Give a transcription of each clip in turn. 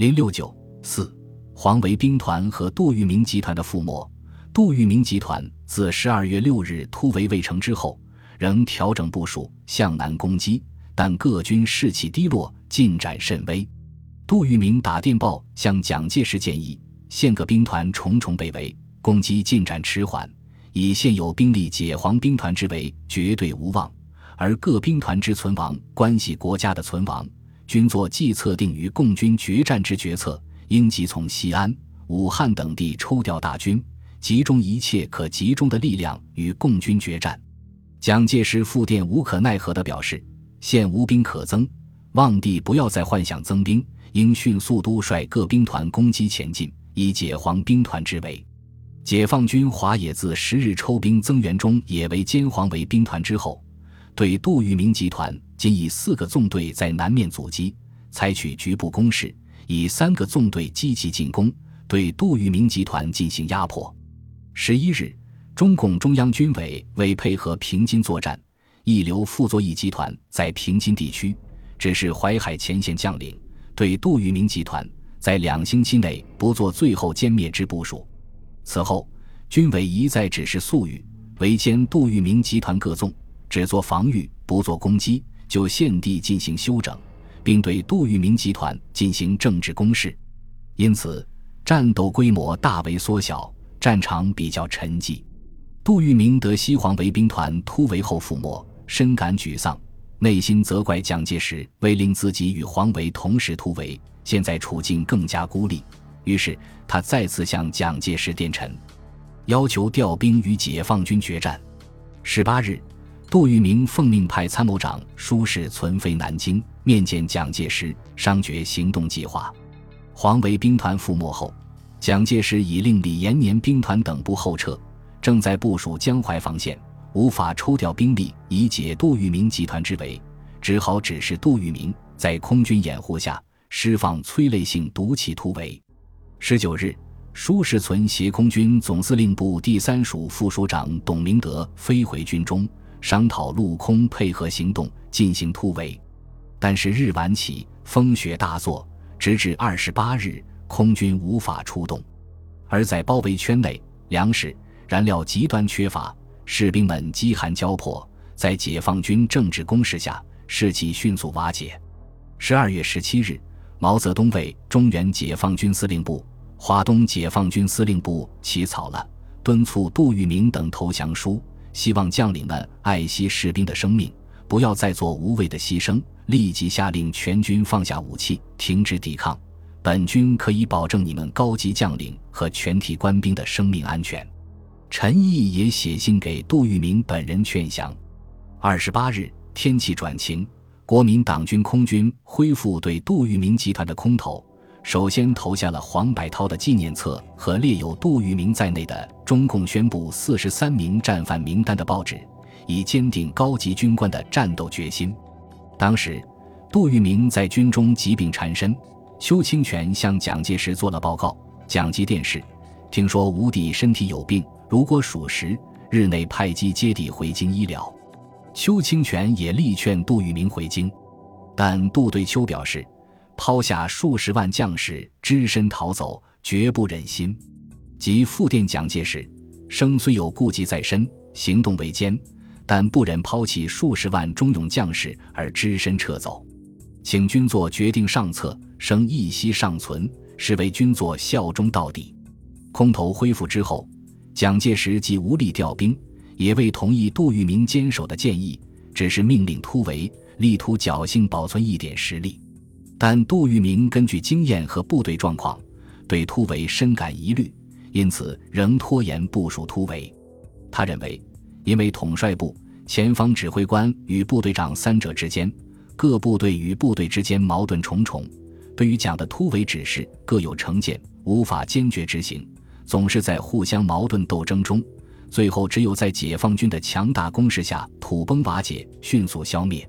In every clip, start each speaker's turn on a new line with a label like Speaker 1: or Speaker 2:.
Speaker 1: 零六九四，黄维兵团和杜聿明集团的覆没。杜聿明集团自十二月六日突围未成之后，仍调整部署向南攻击，但各军士气低落，进展甚微。杜聿明打电报向蒋介石建议，现各兵团重重被围，攻击进展迟缓，以现有兵力解黄兵团之围绝对无望，而各兵团之存亡关系国家的存亡，均作计策定于共军决战之决策，应即从西安、武汉等地抽调大军。集中一切可集中的力量与共军决战。蒋介石复电无可奈何地表示：“现无兵可增，望帝不要再幻想增兵，应迅速督率各兵团攻击前进，以解黄兵团之围。”解放军华野自十日抽兵增援中野为歼黄维兵团之后，对杜聿明集团仅以四个纵队在南面阻击，采取局部攻势，以三个纵队积极进攻，对杜聿明集团进行压迫。十一日，中共中央军委为配合平津作战，一流傅作义集团在平津地区指示淮海前线将领，对杜聿明集团在两星期内不做最后歼灭之部署。此后，军委一再指示粟裕围歼杜聿明集团各纵，只做防御，不做攻击，就现地进行休整，并对杜聿明集团进行政治攻势。因此，战斗规模大为缩小。战场比较沉寂，杜聿明得西黄维兵团突围后覆没，深感沮丧，内心责怪蒋介石未令自己与黄维同时突围，现在处境更加孤立。于是他再次向蒋介石电陈，要求调兵与解放军决战。十八日，杜聿明奉命派参谋长舒适存飞南京面见蒋介石，商决行动计划。黄维兵团覆没后。蒋介石已令李延年兵团等部后撤，正在部署江淮防线，无法抽调兵力以解杜聿明集团之围，只好指示杜聿明在空军掩护下释放催泪性毒气突围。十九日，舒世存携空军总司令部第三署副署长董明德飞回军中，商讨陆空配合行动进行突围，但是日晚起风雪大作，直至二十八日。空军无法出动，而在包围圈内，粮食、燃料极端缺乏，士兵们饥寒交迫。在解放军政治攻势下，士气迅速瓦解。十二月十七日，毛泽东为中原解放军司令部、华东解放军司令部起草了敦促杜聿明等投降书，希望将领们爱惜士兵的生命，不要再做无谓的牺牲，立即下令全军放下武器，停止抵抗。本军可以保证你们高级将领和全体官兵的生命安全。陈毅也写信给杜聿明本人劝降。二十八日，天气转晴，国民党军空军恢复对杜聿明集团的空投，首先投下了黄百韬的纪念册和列有杜聿明在内的中共宣布四十三名战犯名单的报纸，以坚定高级军官的战斗决心。当时，杜聿明在军中疾病缠身。邱清泉向蒋介石做了报告。蒋急电视，听说吴弟身体有病，如果属实，日内派机接弟回京医疗。邱清泉也力劝杜聿明回京，但杜对秋表示，抛下数十万将士只身逃走，绝不忍心。即复电蒋介石，生虽有顾忌在身，行动维艰，但不忍抛弃数十万忠勇将士而只身撤走。请军座决定上策，生一息尚存，是为军座效忠到底。空投恢复之后，蒋介石既无力调兵，也未同意杜聿明坚守的建议，只是命令突围，力图侥幸保存一点实力。但杜聿明根据经验和部队状况，对突围深感疑虑，因此仍拖延部署突围。他认为，因为统帅部、前方指挥官与部队长三者之间。各部队与部队之间矛盾重重，对于蒋的突围指示各有成见，无法坚决执行，总是在互相矛盾斗争中，最后只有在解放军的强大攻势下土崩瓦解，迅速消灭。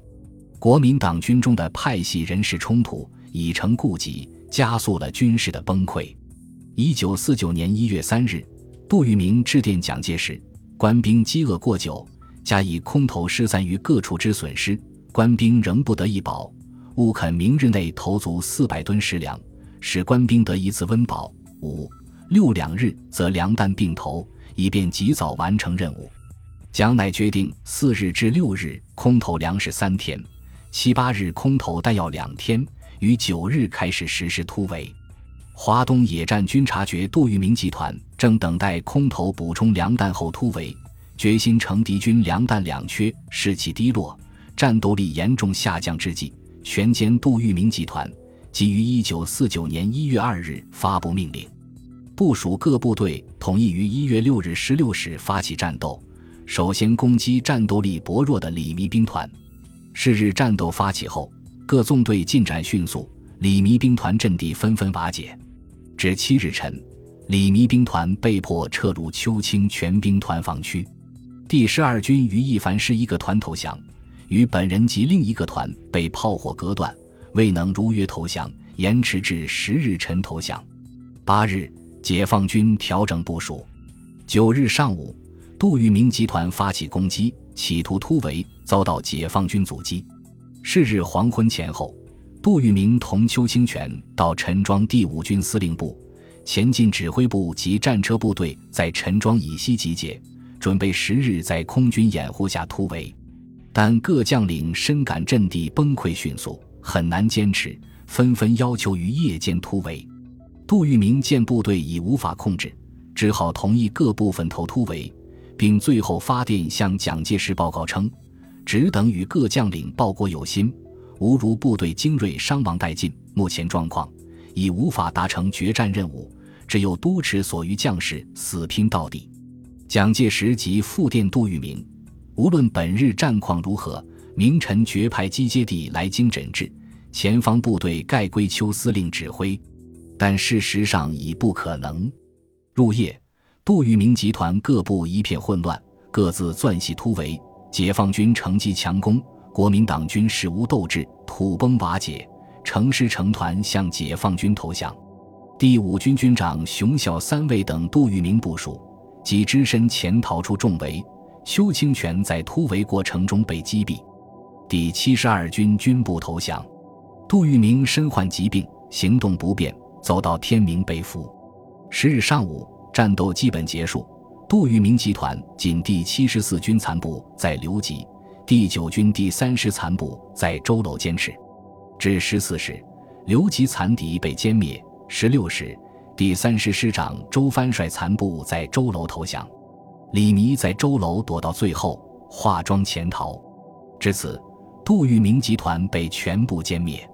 Speaker 1: 国民党军中的派系人事冲突已成痼疾，加速了军事的崩溃。一九四九年一月三日，杜聿明致电蒋介石：官兵饥饿过久，加以空投失散于各处之损失。官兵仍不得一饱，务恳明日内投足四百吨食粮，使官兵得一次温饱。五六两日则粮弹并投，以便及早完成任务。蒋乃决定四日至六日空投粮食三天，七八日空投弹药两天，于九日开始实施突围。华东野战军察觉杜聿明集团正等待空投补充粮弹后突围，决心乘敌军粮弹两缺、士气低落、战斗力严重下降之际，全歼杜聿明集团。即于一九四九年一月二日发布命令，部署各部队统一于一月六日十六时发起战斗，首先攻击战斗力薄弱的李弥兵团。是日战斗发起后，各纵队进展迅速，李弥兵团阵地纷纷瓦解。至七日晨，李弥兵团被迫撤入邱清全兵团防区。第十二军于一凡师一个团投降，与本人及另一个团被炮火隔断。未能如约投降，延迟至十日晨投降。八日，解放军调整部署。九日上午，杜聿明集团发起攻击，企图突围，遭到解放军阻击。是日黄昏前后，杜聿明同邱清泉到陈庄第五军司令部、前进指挥部及战车部队在陈庄以西集结，准备十日在空军掩护下突围。但各将领深感阵地崩溃迅速。很难坚持，纷纷要求于夜间突围。杜聿明见部队已无法控制，只好同意各部分头突围，并最后发电向蒋介石报告称：“只等与各将领报国有心，吾如部队精锐伤亡殆尽，目前状况已无法达成决战任务，只有督持所余将士死拼到底。”蒋介石即复电杜聿明：“无论本日战况如何。”明晨决派机接地来京诊治，前方部队盖归邱司令指挥，但事实上已不可能。入夜，杜聿明集团各部一片混乱，各自钻隙突围。解放军乘机强攻，国民党军事无斗志，土崩瓦解，成师成团向解放军投降。第五军军长熊晓三位等杜聿明部属，即只身潜逃出重围。邱清泉在突围过程中被击毙。第七十二军军部投降，杜聿明身患疾病，行动不便，走到天明被俘。十日上午，战斗基本结束。杜聿明集团仅第七十四军残部在留级，第九军第三师残部在周楼坚持。至十四时，刘吉残敌被歼灭。十六时，第三师师长周藩率残部在周楼投降，李弥在周楼躲到最后，化妆潜逃。至此。杜聿明集团被全部歼灭，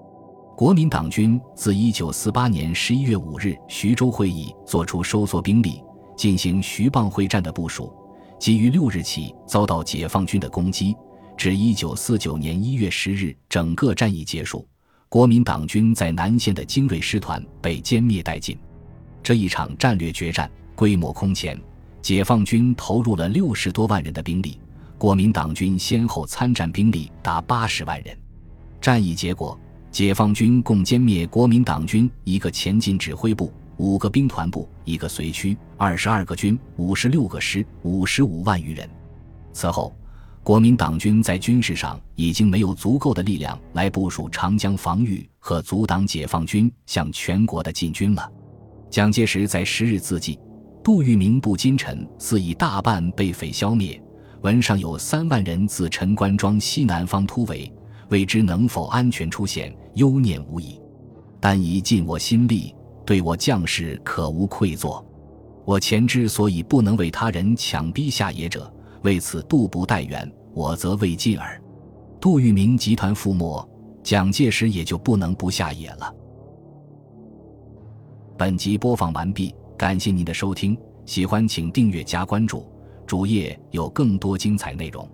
Speaker 1: 国民党军自1948年11月5日徐州会议作出收缩兵力、进行徐蚌会战的部署，即于六日起遭到解放军的攻击，至1949年1月10日整个战役结束，国民党军在南线的精锐师团被歼灭殆尽。这一场战略决战规模空前，解放军投入了六十多万人的兵力。国民党军先后参战兵力达八十万人，战役结果，解放军共歼灭国民党军一个前进指挥部、五个兵团部、一个随区、二十二个军、五十六个师、五十五万余人。此后，国民党军在军事上已经没有足够的力量来部署长江防御和阻挡解放军向全国的进军了。蒋介石在十日自记，杜聿明部金城似已大半被匪消灭。文上有三万人自陈官庄西南方突围，未知能否安全出现，忧念无已。但已尽我心力，对我将士可无愧作。我前之所以不能为他人强逼下野者，为此杜不待援，我则未尽耳。杜聿明集团覆没，蒋介石也就不能不下野了。本集播放完毕，感谢您的收听，喜欢请订阅加关注。主页有更多精彩内容。